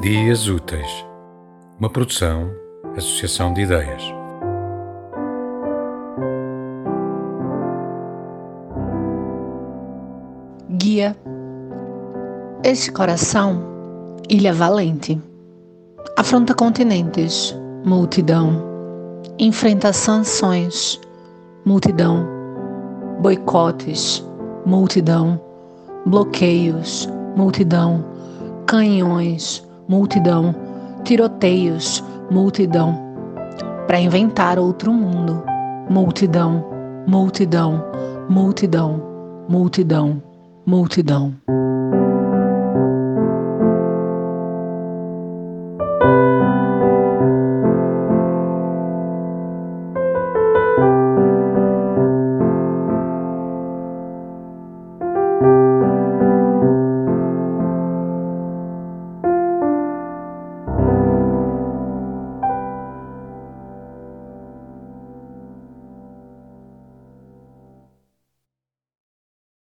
Dias Úteis, uma produção, associação de ideias. Guia. Este coração, ilha valente, afronta continentes, multidão, enfrenta sanções, multidão, boicotes, multidão, bloqueios, multidão, canhões, multidão, tiroteios, multidão, para inventar outro mundo, multidão, multidão, multidão, multidão, multidão.